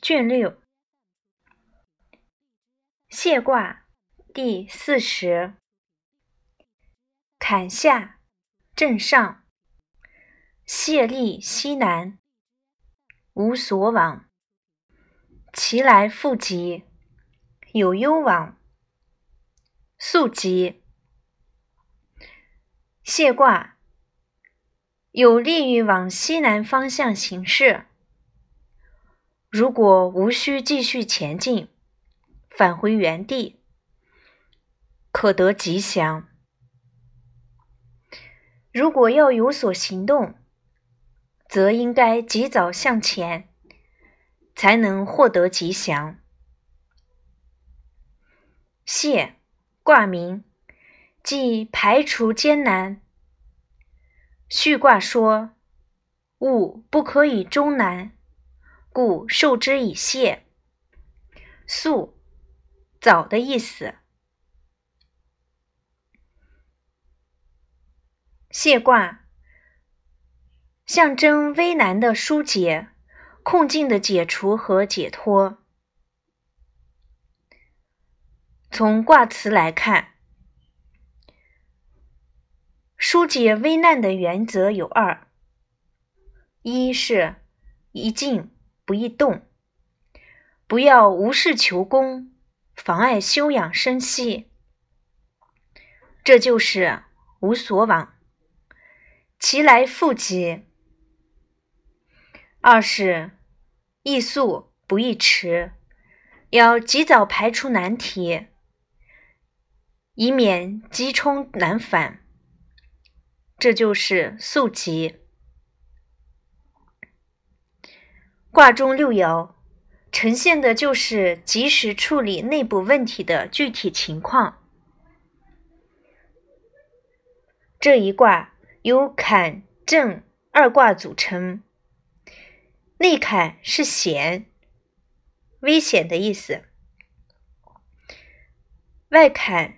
卷六，谢卦第四十。坎下震上，谢立西南，无所往。其来复急，有攸往，速急。谢卦有利于往西南方向行事。如果无需继续前进，返回原地，可得吉祥；如果要有所行动，则应该及早向前，才能获得吉祥。谢卦名，即排除艰难。序卦说：“物不可以终难。”故受之以谢，速早的意思。谢卦象征危难的疏解、困境的解除和解脱。从卦辞来看，疏解危难的原则有二：一是一静。不易动，不要无事求功，妨碍休养生息，这就是无所往。其来复急。二是易速不易迟，要及早排除难题，以免急冲难返，这就是速急。卦中六爻呈现的就是及时处理内部问题的具体情况。这一卦由坎震二卦组成，内坎是险、危险的意思，外坎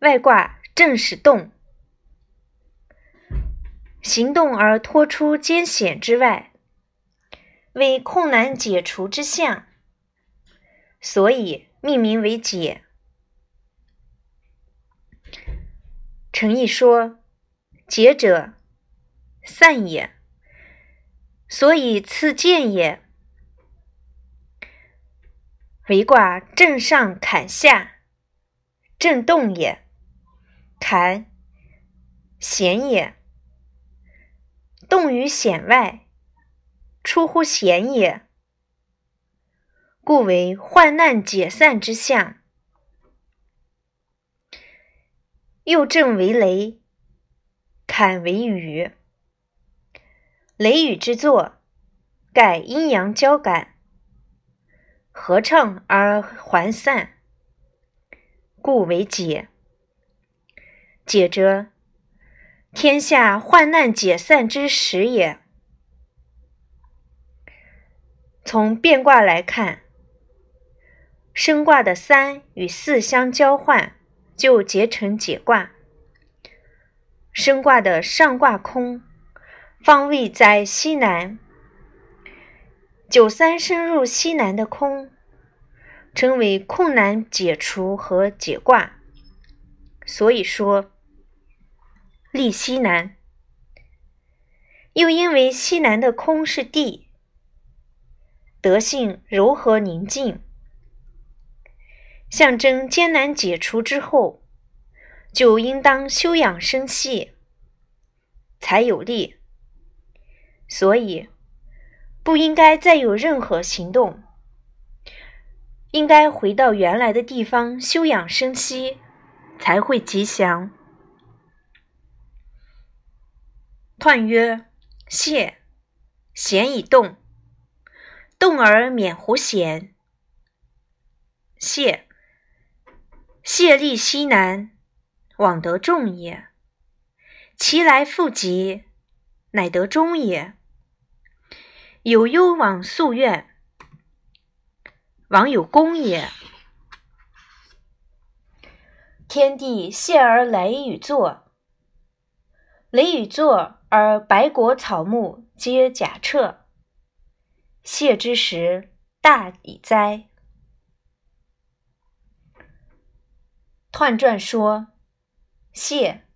外卦正是动，行动而脱出艰险之外。为困难解除之象，所以命名为解。诚意说：“解者，散也。所以次见也。为卦正上坎下，震动也。坎，险也。动于险外。”出乎险也，故为患难解散之象。又正为雷，坎为雨。雷雨之作，盖阴阳交感，合称而还散，故为解。解者，天下患难解散之时也。从变卦来看，升卦的三与四相交换，就结成解卦。升卦的上卦空，方位在西南，九三升入西南的空，称为困难解除和解卦。所以说，立西南。又因为西南的空是地。德性柔和宁静，象征艰难解除之后，就应当休养生息，才有力。所以，不应该再有任何行动，应该回到原来的地方休养生息，才会吉祥。彖曰：谢，咸以动。动而免乎险。谢，谢立西南，往得众也。其来复急，乃得中也。有攸往夙愿，往有功也。天地谢而雷雨作，雷雨作而百果草木皆甲彻。谢之时，大矣哉！彖传说，谢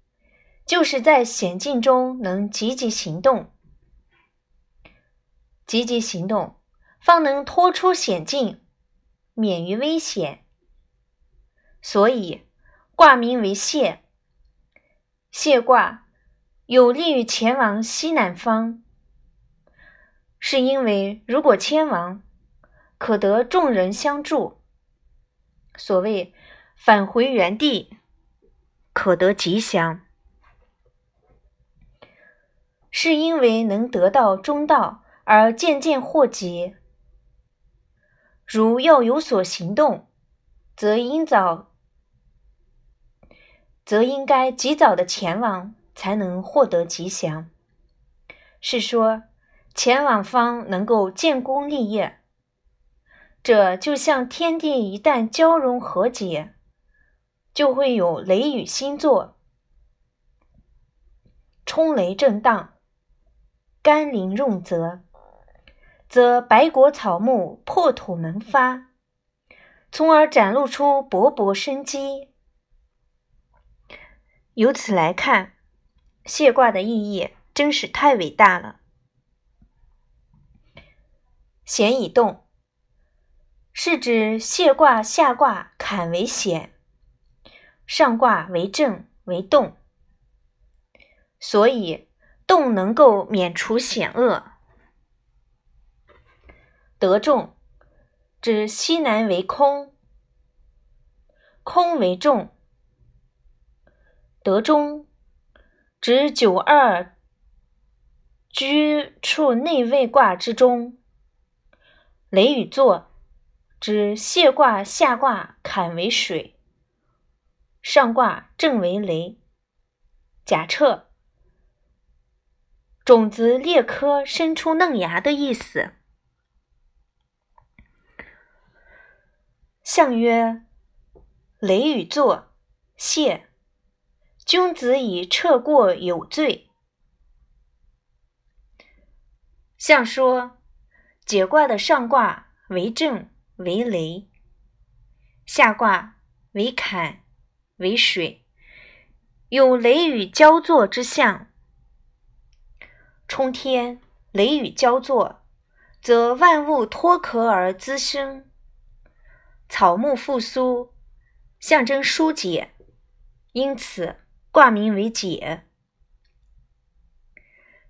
就是在险境中能积极行动，积极行动方能脱出险境，免于危险，所以卦名为谢。谢卦有利于前往西南方，是因为如果迁亡，可得众人相助。所谓。返回原地，可得吉祥，是因为能得到中道而渐渐获吉。如要有所行动，则应早，则应该及早的前往，才能获得吉祥。是说前往方能够建功立业。这就像天地一旦交融和解。就会有雷雨星座，冲雷震荡，甘霖润泽，则百果草木破土萌发，从而展露出勃勃生机。由此来看，谢卦的意义真是太伟大了。险以动，是指谢卦下卦坎为险。上卦为正为动，所以动能够免除险恶。得中，指西南为空，空为重。得中，指九二居处内位卦之中。雷雨作，指谢卦下卦坎为水。上卦震为雷，假设种子裂颗生出嫩芽的意思。象曰：雷雨作，谢。君子以撤过有罪。象说解卦的上卦为震为雷，下卦为坎。为水，有雷雨交作之象。冲天，雷雨交作，则万物脱壳而滋生，草木复苏，象征疏解，因此卦名为解。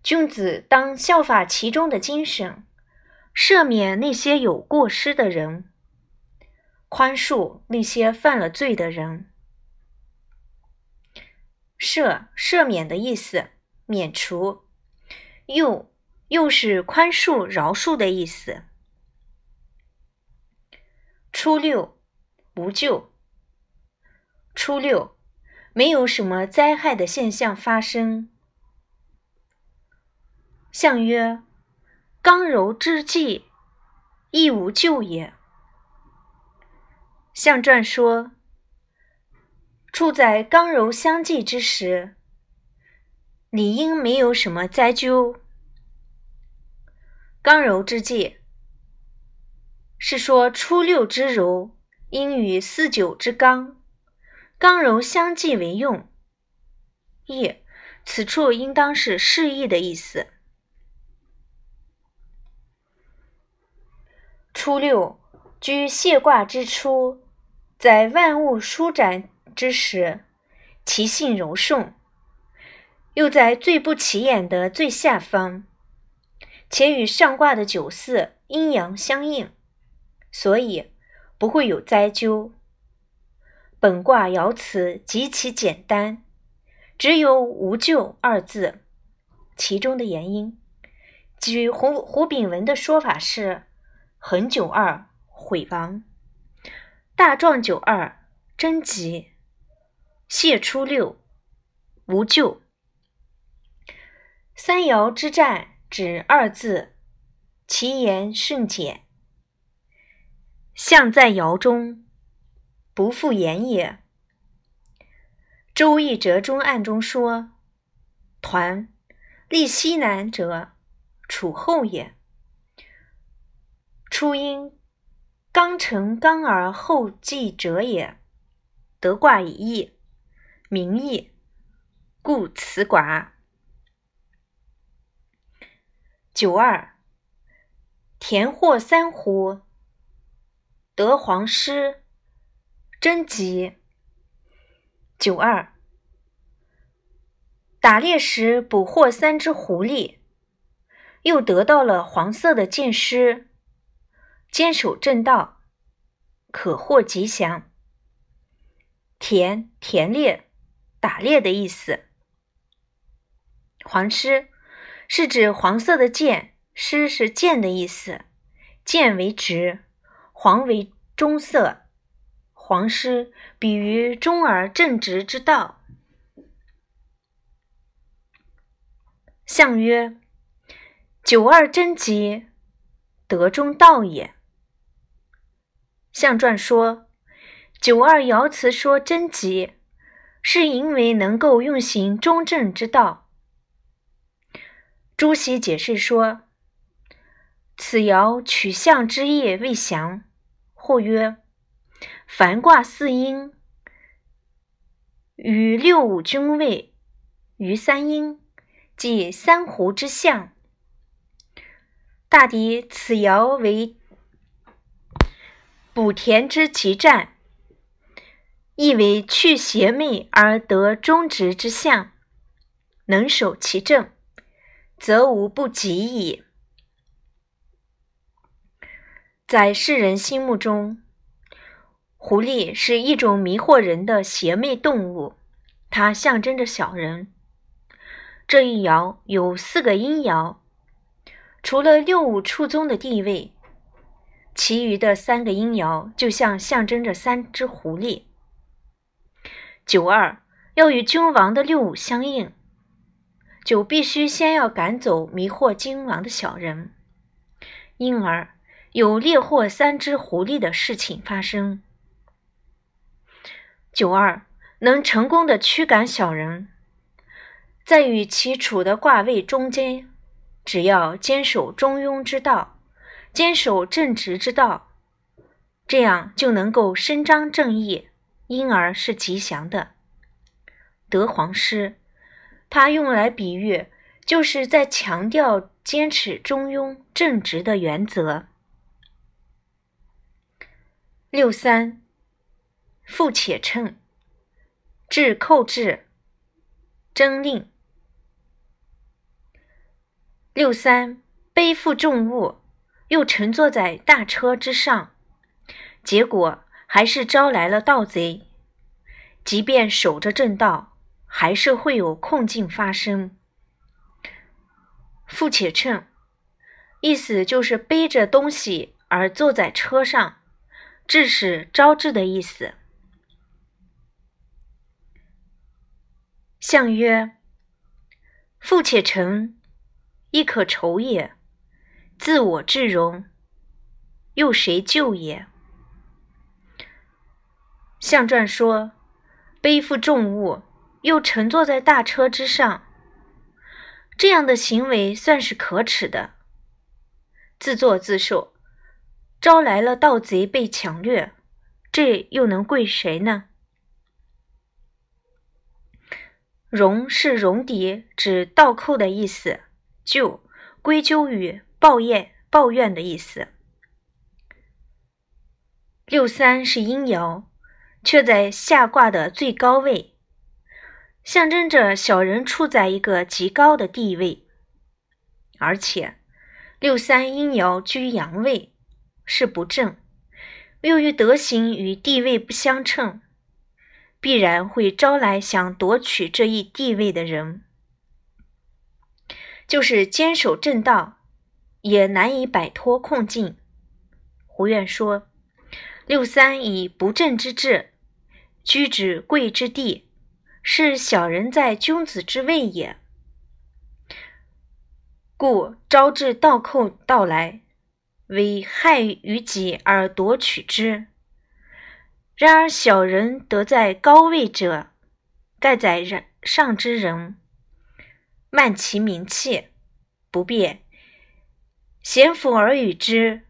君子当效法其中的精神，赦免那些有过失的人，宽恕那些犯了罪的人。赦赦免的意思，免除；又又是宽恕饶恕的意思。初六无咎。初六没有什么灾害的现象发生。象曰：刚柔之际，亦无咎也。象传说。处在刚柔相济之时，理应没有什么灾咎。刚柔之际，是说初六之柔应与四九之刚，刚柔相济为用。意，此处应当是示意的意思。初六居谢卦之初，在万物舒展。之时，其性柔顺，又在最不起眼的最下方，且与上卦的九四阴阳相应，所以不会有灾咎。本卦爻辞极其简单，只有“无咎”二字，其中的原因，据胡胡炳文的说法是：横九二毁亡，大壮九二贞吉。谢初六，无咎。三爻之战，指二字，其言甚简。象在爻中，不复言也。《周易折中案》中说：“团立西南者，楚后也。”初因刚成刚而后继者也。得卦以义，名义，故辞寡。九二，田获三斛，得黄师，贞吉。九二，打猎时捕获三只狐狸，又得到了黄色的箭狮，坚守正道，可获吉祥。田田猎，打猎的意思。黄狮是指黄色的箭，狮是箭的意思。箭为直，黄为中色，黄狮比喻中而正直之道。象曰：九二贞吉，德中道也。象传说。九二爻辞说贞吉，是因为能够用行中正之道。朱熹解释说：“此爻取象之意未详，或曰：凡卦四阴，与六五君位于三阴，即三湖之象。大抵此爻为补田之奇战。”意为去邪魅而得中直之象，能守其正，则无不及矣。在世人心目中，狐狸是一种迷惑人的邪魅动物，它象征着小人。这一爻有四个阴爻，除了六五处宗的地位，其余的三个阴爻就像象征着三只狐狸。九二要与君王的六五相应，就必须先要赶走迷惑君王的小人，因而有猎获三只狐狸的事情发生。九二能成功的驱赶小人，在与其处的卦位中间，只要坚守中庸之道，坚守正直之道，这样就能够伸张正义。因而是吉祥的。德皇师，它用来比喻，就是在强调坚持中庸正直的原则。六三，复且称，至寇至，征令。六三，背负重物，又乘坐在大车之上，结果。还是招来了盗贼，即便守着正道，还是会有困境发生。富且乘，意思就是背着东西而坐在车上，致使招致的意思。相曰：富且乘，亦可酬也；自我至荣，又谁救也？象传说，背负重物，又乘坐在大车之上，这样的行为算是可耻的，自作自受，招来了盗贼被抢掠，这又能怪谁呢？戎是戎狄，指倒扣的意思；就归咎于抱怨、抱怨的意思。六三是阴爻。却在下卦的最高位，象征着小人处在一个极高的地位，而且六三阴爻居阳位，是不正，由于德行与地位不相称，必然会招来想夺取这一地位的人，就是坚守正道，也难以摆脱困境。胡愿说，六三以不正之志。居止贵之地，是小人在君子之位也。故招致盗寇到来，为害于己而夺取之。然而小人得在高位者，盖在人上之人，慢其名气，不便，贤辅而与之，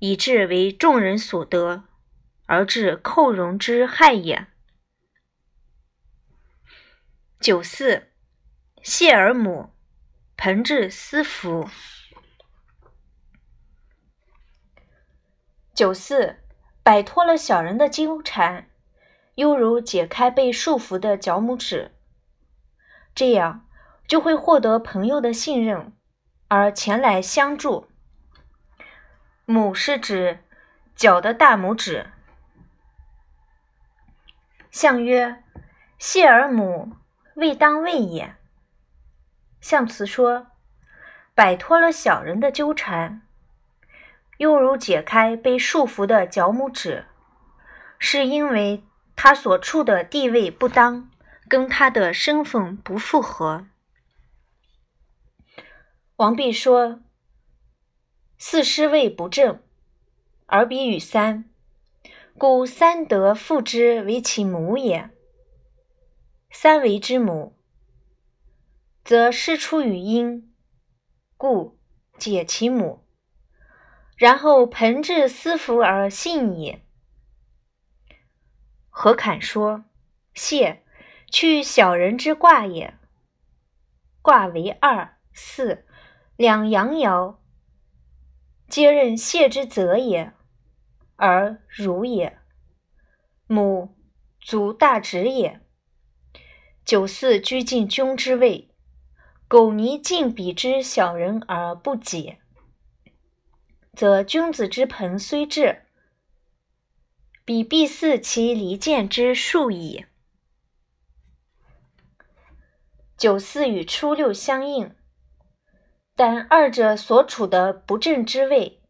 以致为众人所得，而致寇戎之害也。九四，谢而母，盆至私服。九四，摆脱了小人的纠缠，犹如解开被束缚的脚拇指，这样就会获得朋友的信任，而前来相助。母是指脚的大拇指。相曰：谢而母，未当位也。象辞说，摆脱了小人的纠缠。犹如解开被束缚的脚拇指，是因为他所处的地位不当，跟他的身份不符合。王弼说：“四师位不正，而比与三，故三德复之为其母也。三为之母，则师出于阴，故解其母。”然后盆至私服而信也。何侃说：“谢，去小人之卦也。卦为二四两阳爻，皆任谢之泽也，而如也。母足大直也。九四居进君之位，苟泥尽彼之小人而不解。”则君子之盆虽至，彼必似其离间之数矣。九四与初六相应，但二者所处的不正之位，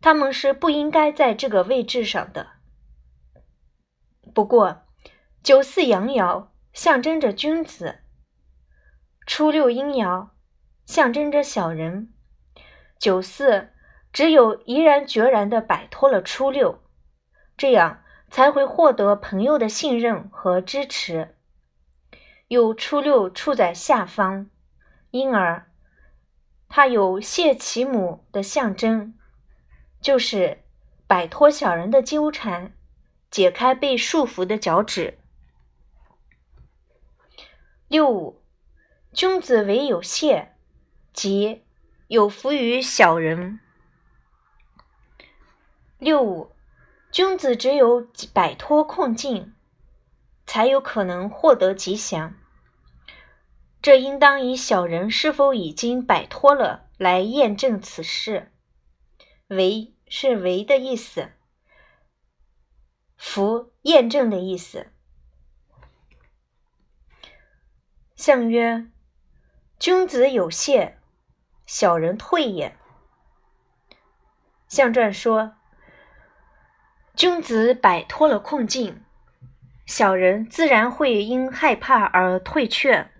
他们是不应该在这个位置上的。不过，九四阳爻象征着君子，初六阴爻象征着小人，九四。只有毅然决然地摆脱了初六，这样才会获得朋友的信任和支持。有初六处在下方，因而它有谢其母的象征，就是摆脱小人的纠缠，解开被束缚的脚趾。六五，君子唯有谢，即有福于小人。六五，君子只有摆脱困境，才有可能获得吉祥。这应当以小人是否已经摆脱了来验证此事。为是为的意思，福验证的意思。相曰：君子有谢，小人退也。象传说。君子摆脱了困境，小人自然会因害怕而退却。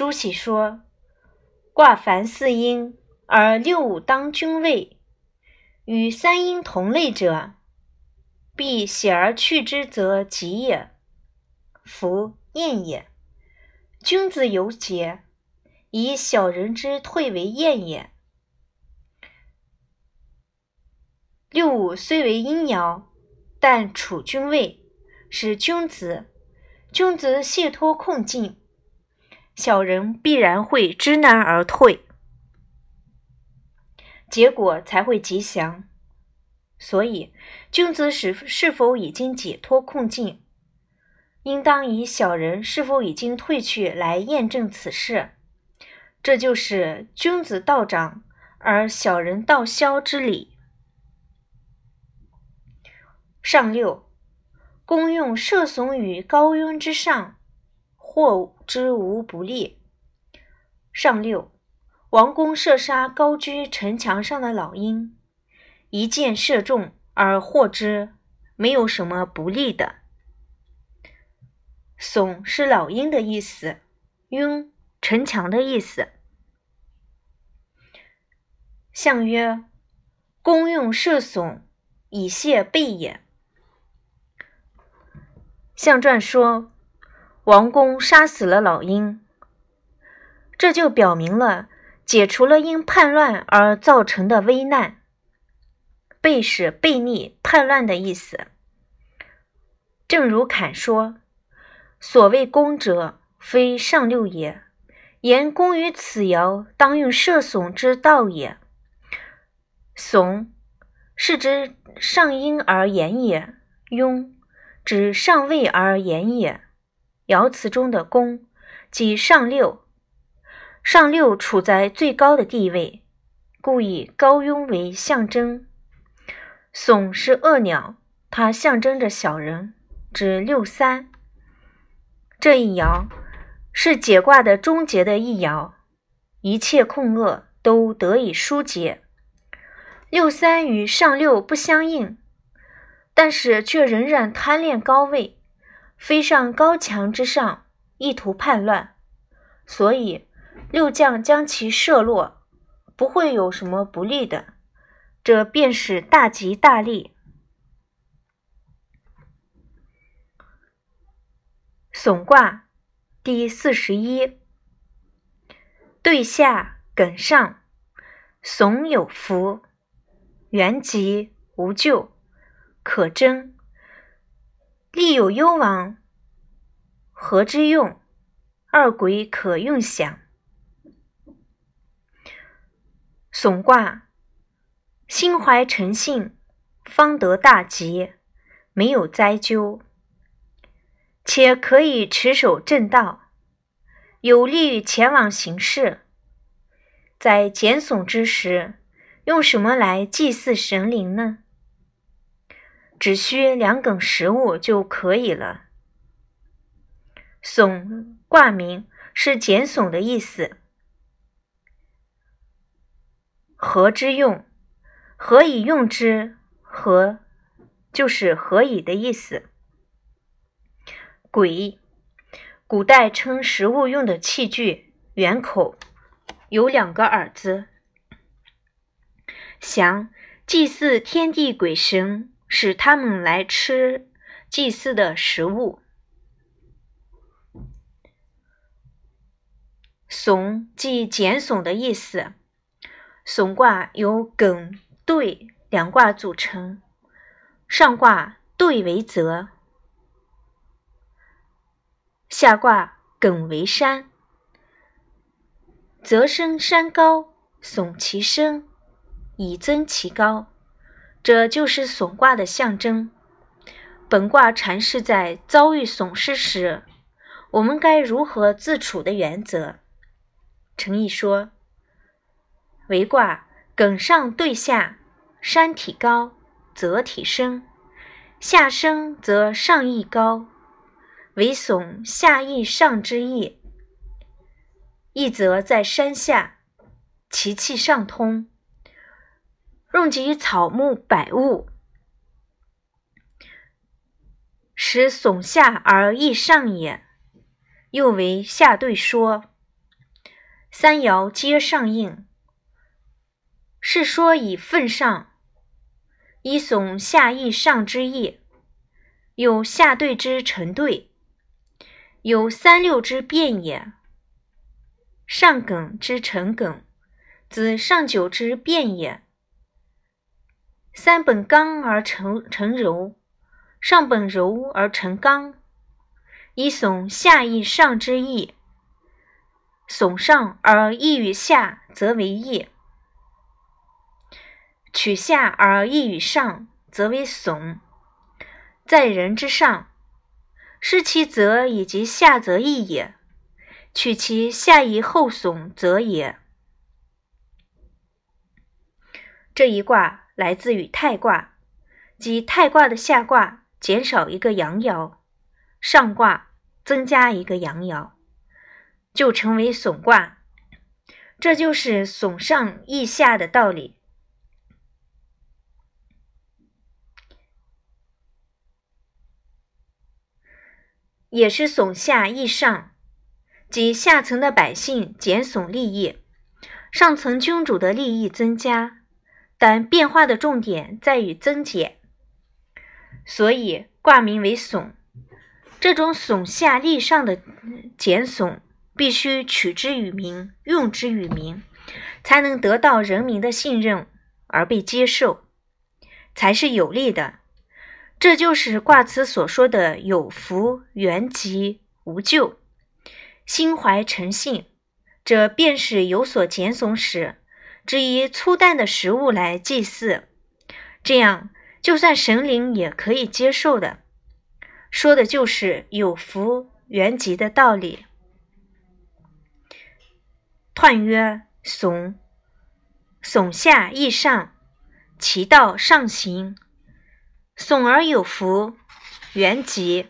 朱熹说：“卦凡四阴，而六五当君位，与三阴同类者，必喜而去之，则吉也，福验也。君子有节，以小人之退为验也。”六五虽为阴爻，但处君位，是君子。君子卸脱困境，小人必然会知难而退，结果才会吉祥。所以，君子是是否已经解脱困境，应当以小人是否已经退去来验证此事。这就是君子道长而小人道消之理。上六，公用射损于高渊之上，或之无不利。上六，王公射杀高居城墙上的老鹰，一箭射中而获之，没有什么不利的。耸是老鹰的意思，拥城墙的意思。相曰：公用射耸，以谢备也。象传说，王公杀死了老鹰，这就表明了解除了因叛乱而造成的危难。背是背逆、叛乱的意思。正如侃说：“所谓攻者，非上六也。言攻于此爻，当用射耸之道也。耸是指上阴而言也，庸指上位而言也。爻辞中的宫，即上六。上六处在最高的地位，故以高庸为象征。耸是恶鸟，它象征着小人，指六三。这一爻是解卦的终结的一爻，一切控恶都得以疏解。六三与上六不相应，但是却仍然贪恋高位，飞上高墙之上，意图叛乱，所以。六将将其射落，不会有什么不利的，这便是大吉大利。耸卦第四十一，对下艮上，耸有福，元吉无咎，可争，利有攸往，何之用？二鬼可用享。损卦，心怀诚信，方得大吉，没有灾咎，且可以持守正道，有利于前往行事。在减损之时，用什么来祭祀神灵呢？只需两梗食物就可以了。耸卦名是减耸的意思。何之用？何以用之？何就是何以的意思。簋，古代称食物用的器具，圆口，有两个耳子。祥，祭祀天地鬼神，使他们来吃祭祀的食物。耸，即减耸的意思。耸卦由艮兑两卦组成，上卦兑为泽，下卦艮为山。泽生山高，耸其身，以增其高，这就是损卦的象征。本卦阐释在遭遇损失时，我们该如何自处的原则。诚意说。为卦艮上兑下，山体高则体升，下升则上亦高，为损下亦上之意。意则在山下，其气上通，用及草木百物，使耸下而易上也。又为下对说，三爻皆上应。是说以奋上，以耸下益上之意，有下对之成对，有三六之变也。上梗之成梗，子上九之变也。三本刚而成成柔，上本柔而成刚，以耸下益上之意。耸上而益于下，则为益。取下而益于上，则为耸；在人之上，失其则以及下则益也；取其下以后耸，则也。这一卦来自于太卦，即太卦的下卦减少一个阳爻，上卦增加一个阳爻，就成为损卦。这就是损上益下的道理。也是损下益上，即下层的百姓减损利益，上层君主的利益增加。但变化的重点在于增减，所以卦名为耸。这种耸下利上的减损，必须取之于民，用之于民，才能得到人民的信任而被接受，才是有利的。这就是卦辞所说的“有福原吉无咎”，心怀诚信，这便是有所减损时，只以粗淡的食物来祭祀，这样就算神灵也可以接受的。说的就是有福原吉的道理。彖曰：耸，耸下益上，其道上行。耸而有福，原吉，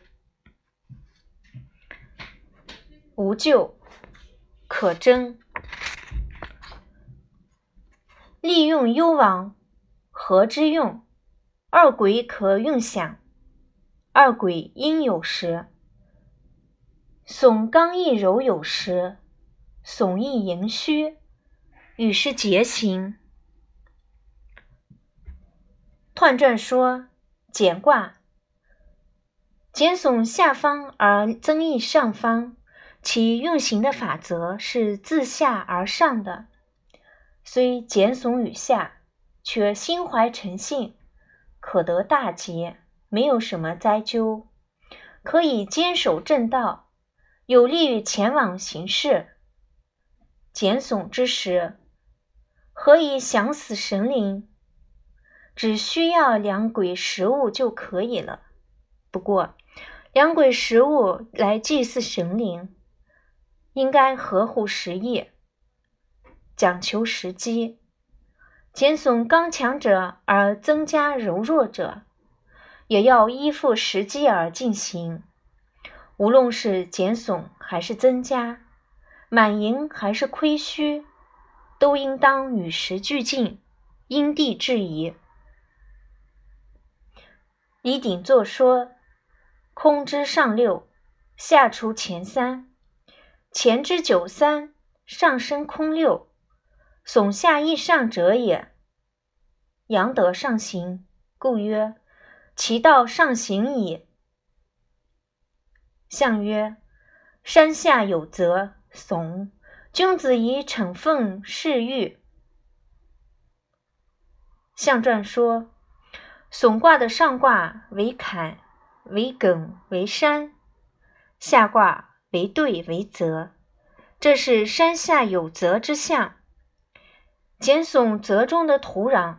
无咎，可贞。利用幽王，何之用？二鬼可用享，二鬼应有时。耸刚毅柔有时，耸易盈虚，与是节行。彖传说。简卦，简耸下方而增益上方，其运行的法则是自下而上的。虽减损于下，却心怀诚信，可得大吉，没有什么灾咎，可以坚守正道，有利于前往行事。减损之时，何以想死神灵？只需要两鬼食物就可以了。不过，两鬼食物来祭祀神灵，应该合乎时宜，讲求时机。减损刚强者而增加柔弱者，也要依附时机而进行。无论是减损还是增加，满盈还是亏虚，都应当与时俱进，因地制宜。以鼎作说，空之上六，下除前三，前之九三，上升空六，耸下益上者也。阳德上行，故曰其道上行矣。象曰：山下有泽，耸。君子以惩奉事欲。象传说。耸卦的上卦为坎，为艮，为山；下卦为兑，为泽。这是山下有泽之象。减损泽中的土壤，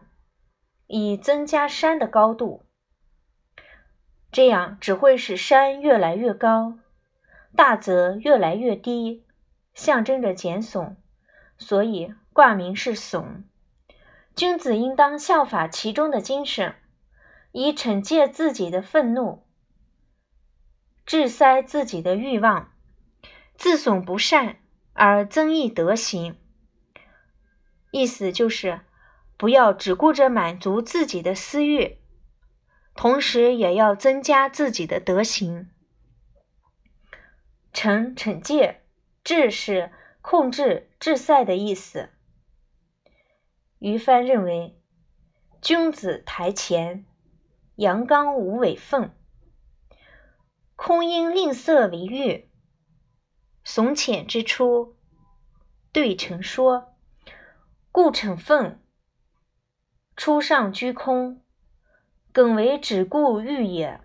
以增加山的高度。这样只会使山越来越高，大泽越来越低，象征着减损。所以卦名是损。君子应当效法其中的精神。以惩戒自己的愤怒，制塞自己的欲望，自损不善而增益德行。意思就是不要只顾着满足自己的私欲，同时也要增加自己的德行。惩惩戒，治是控制、制塞的意思。于帆认为，君子台前。阳刚无尾凤，空应吝啬为欲，怂浅之初，对成说，故成凤。初上居空，艮为只顾欲也。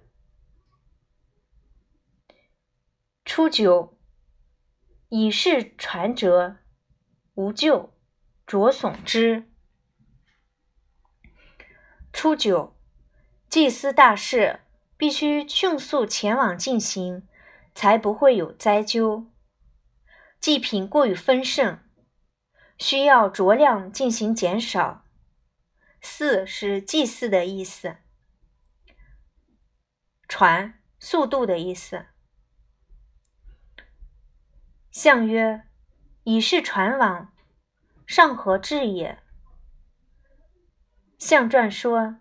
初九，以事传折，无咎，着耸之。初九。祭司大事必须迅速前往进行，才不会有灾咎。祭品过于丰盛，需要酌量进行减少。四是祭祀的意思，传速度的意思。象曰：以是传往，上何至也？象传说。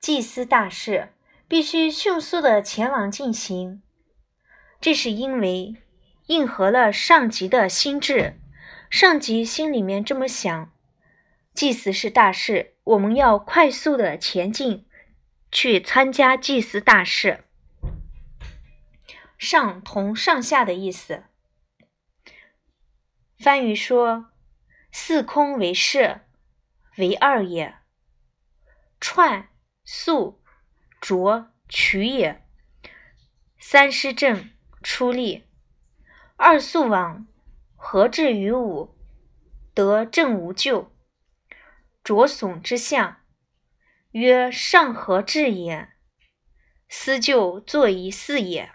祭司大事必须迅速的前往进行，这是因为应和了上级的心智。上级心里面这么想：祭祀是大事，我们要快速的前进去参加祭祀大事。上同上下的意思。番禺说：“四空为摄，为二也。串、素、浊、取也。三师正出力，二素往，何至于五，得正无咎。浊耸之象，曰上何至也。思就作以四也。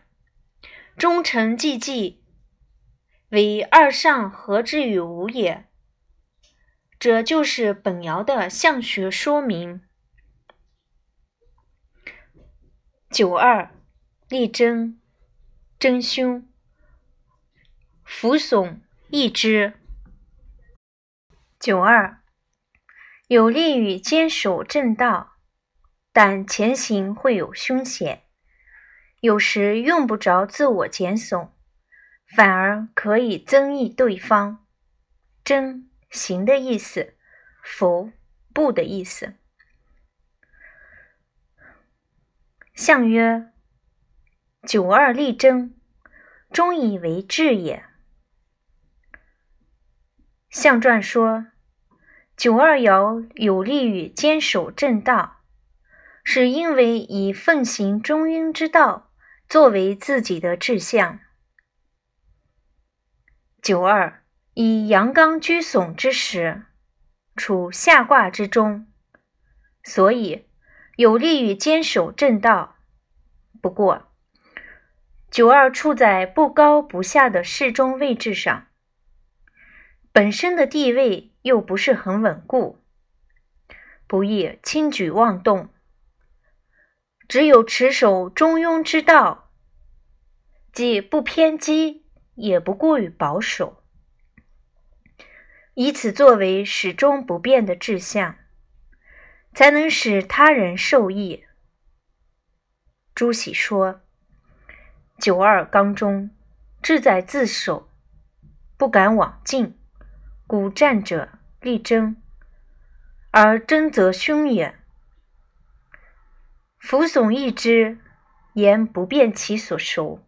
忠臣既济，为二上何至于无也。这就是本爻的象学说明。九二。力争，争凶，扶耸益之。九二，有利于坚守正道，但前行会有凶险，有时用不着自我减损，反而可以增益对方。争，行的意思；扶，不的意思。象曰。九二力争，终以为治也。象传说，九二爻有利于坚守正道，是因为以奉行中庸之道作为自己的志向。九二以阳刚居耸之时，处下卦之中，所以有利于坚守正道。不过，九二处在不高不下的适中位置上，本身的地位又不是很稳固，不易轻举妄动。只有持守中庸之道，既不偏激，也不过于保守，以此作为始终不变的志向，才能使他人受益。朱熹说。九二刚中，志在自守，不敢往进，古战者力争，而争则凶也。扶耸益之，言不变其所守，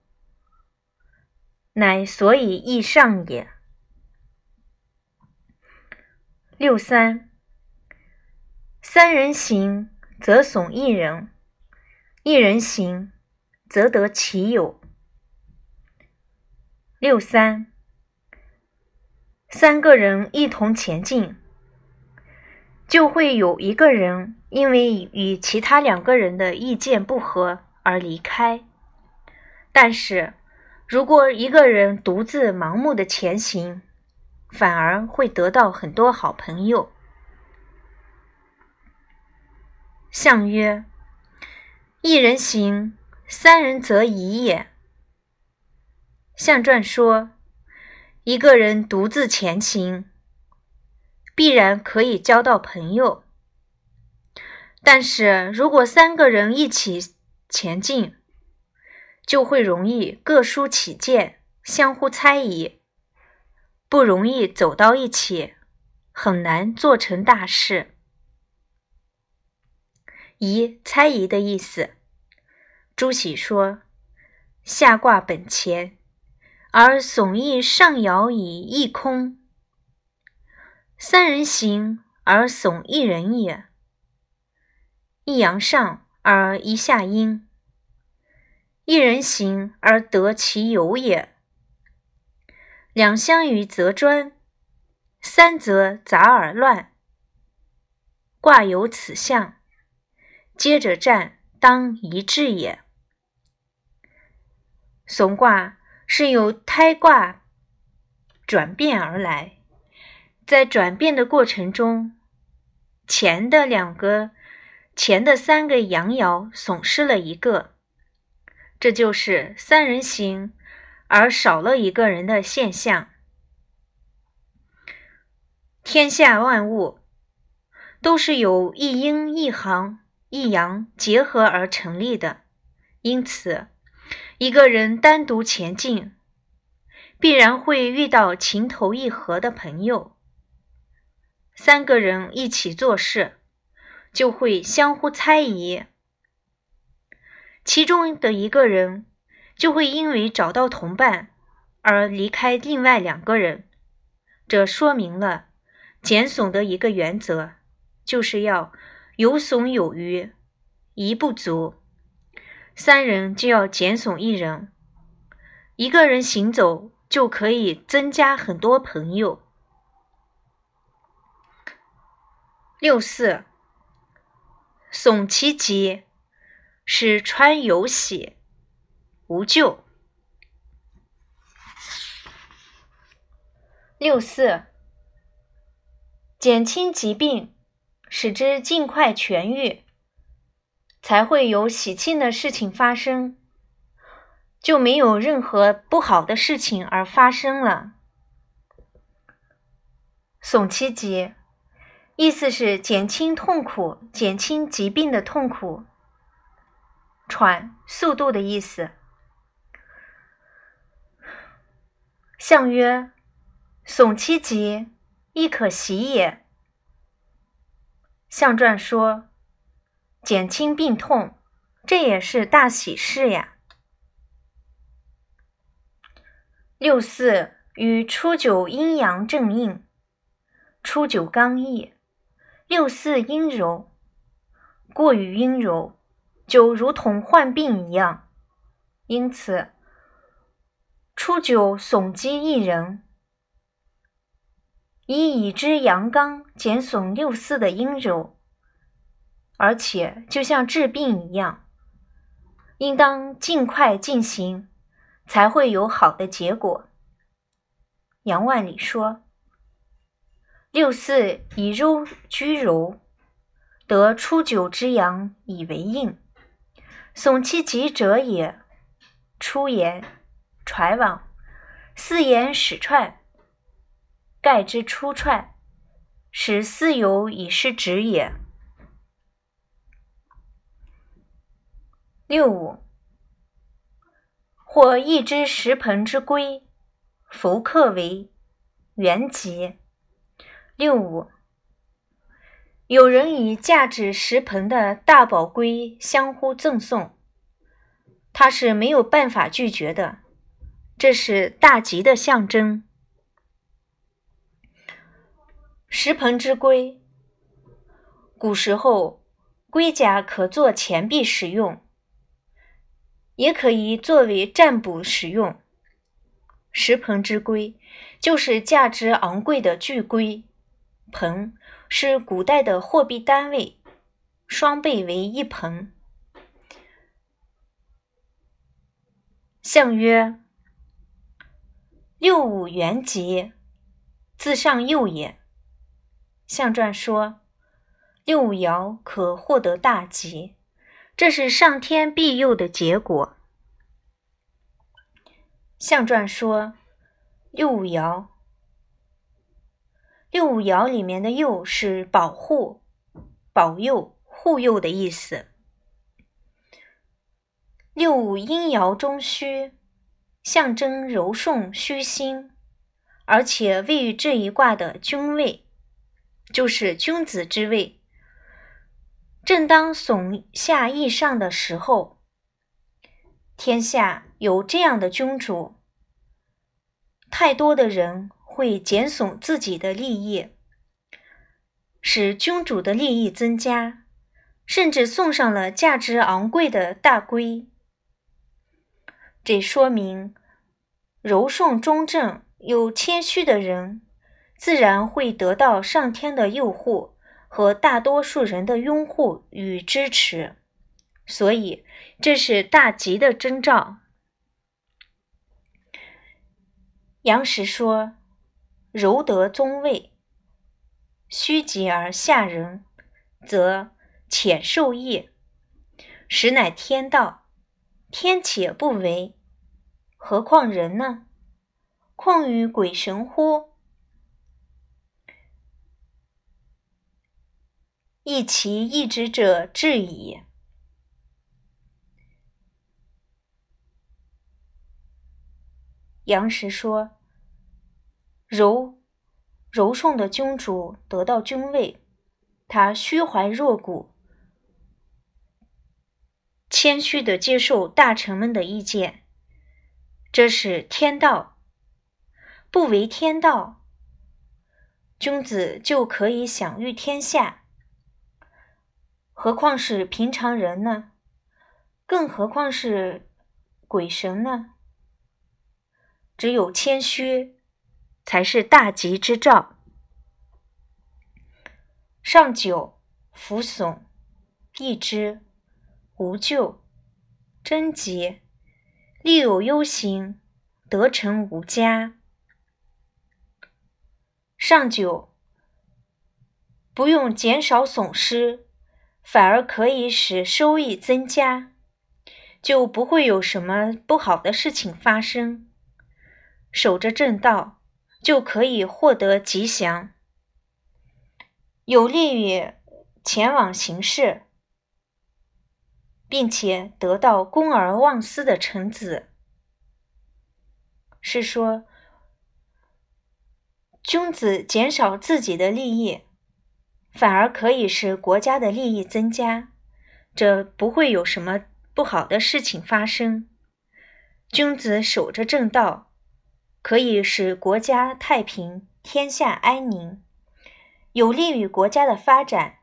乃所以易上也。六三，三人行，则耸一人；一人行。则得其友。六三，三个人一同前进，就会有一个人因为与其他两个人的意见不合而离开。但是如果一个人独自盲目的前行，反而会得到很多好朋友。相曰：一人行。三人则已也。象传说，一个人独自前行，必然可以交到朋友；但是如果三个人一起前进，就会容易各抒己见，相互猜疑，不容易走到一起，很难做成大事。疑，猜疑的意思。朱熹说：“下卦本乾，而耸益上爻以益空。三人行而耸一人也。一阳上而一下阴，一人行而得其有也。两相与则专，三则杂而乱。卦有此象，接着战，当一致也。”怂卦是由胎卦转变而来，在转变的过程中，前的两个、前的三个阳爻损失了一个，这就是三人行而少了一个人的现象。天下万物都是由一阴一行、一阳结合而成立的，因此。一个人单独前进，必然会遇到情投意合的朋友；三个人一起做事，就会相互猜疑，其中的一个人就会因为找到同伴而离开另外两个人。这说明了减损的一个原则，就是要有损有余，一不足，三人就要减损一人。一个人行走就可以增加很多朋友。六四，损其疾，使川有喜，无咎。六四，减轻疾病，使之尽快痊愈，才会有喜庆的事情发生，就没有任何不好的事情而发生了。损其疾，意思是减轻痛苦，减轻疾病的痛苦。喘，速度的意思。相曰。损其疾，亦可喜也。象传说，减轻病痛，这也是大喜事呀。六四与初九阴阳正应，初九刚毅，六四阴柔，过于阴柔，就如同患病一样。因此，初九损积一人。以已知阳刚减损六四的阴柔，而且就像治病一样，应当尽快进行，才会有好的结果。杨万里说：“六四以柔居柔，得初九之阳以为应，损其疾者也。出言揣往，四言始串。”盖之初串，使四有以失职也。六五，或一只石盆之龟，弗克为原籍。六五，有人以价值十盆的大宝龟相互赠送，他是没有办法拒绝的，这是大吉的象征。石盆之龟，古时候龟甲可做钱币使用，也可以作为占卜使用。石盆之龟就是价值昂贵的巨龟，盆是古代的货币单位，双倍为一盆。象曰：六五元吉，自上佑也。象传说，六五爻可获得大吉，这是上天庇佑的结果。象传说，六五爻，六五爻里面的“佑”是保护、保佑、护佑的意思。六五阴爻中虚，象征柔顺虚心，而且位于这一卦的君位。就是君子之位，正当耸下益上的时候，天下有这样的君主，太多的人会减损自己的利益，使君主的利益增加，甚至送上了价值昂贵的大龟。这说明柔顺中正、又谦虚的人。自然会得到上天的佑护和大多数人的拥护与支持，所以这是大吉的征兆。杨时说：“柔得宗位，虚极而下人，则浅受益，实乃天道。天且不为，何况人呢？况与鬼神乎？”亦其意志者至矣。杨时说：“柔柔顺的君主得到君位，他虚怀若谷，谦虚的接受大臣们的意见，这是天道。不为天道，君子就可以享誉天下，何况是平常人呢？更何况是鬼神呢？只有谦虚，才是大吉之兆。上九，扶耸，益之，无咎，贞吉，利有攸行，得成无加。上九，不用减少损失，反而可以使收益增加，就不会有什么不好的事情发生。守着正道，就可以获得吉祥，有利于前往行事，并且得到公而忘私的臣子。是说，君子减少自己的利益，反而可以使国家的利益增加，这不会有什么不好的事情发生。君子守着正道。可以使国家太平，天下安宁，有利于国家的发展，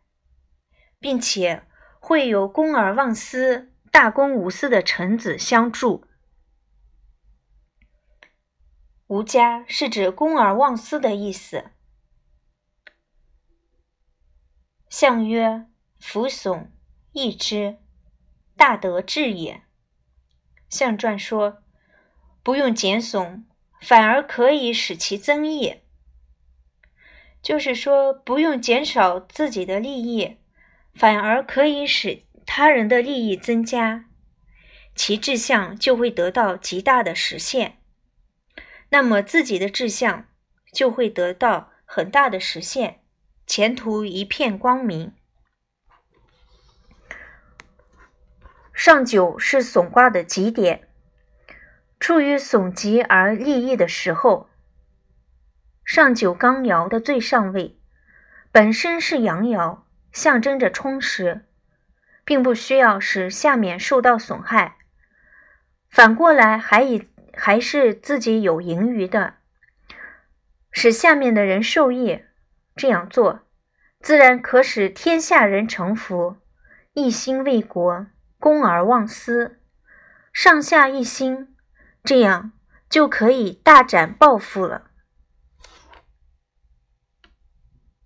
并且会有公而忘私、大公无私的臣子相助。无家是指公而忘私的意思。相曰：扶耸，益之，大德至也。相传说，不用减耸。反而可以使其增益，就是说，不用减少自己的利益，反而可以使他人的利益增加，其志向就会得到极大的实现。那么自己的志向就会得到很大的实现，前途一片光明。上九是损卦的极点。处于损极而利益的时候，上九刚爻的最上位，本身是阳爻，象征着充实，并不需要使下面受到损害，反过来还以还是自己有盈余的，使下面的人受益。这样做，自然可使天下人臣服，一心为国，公而忘私，上下一心。这样就可以大展抱负了。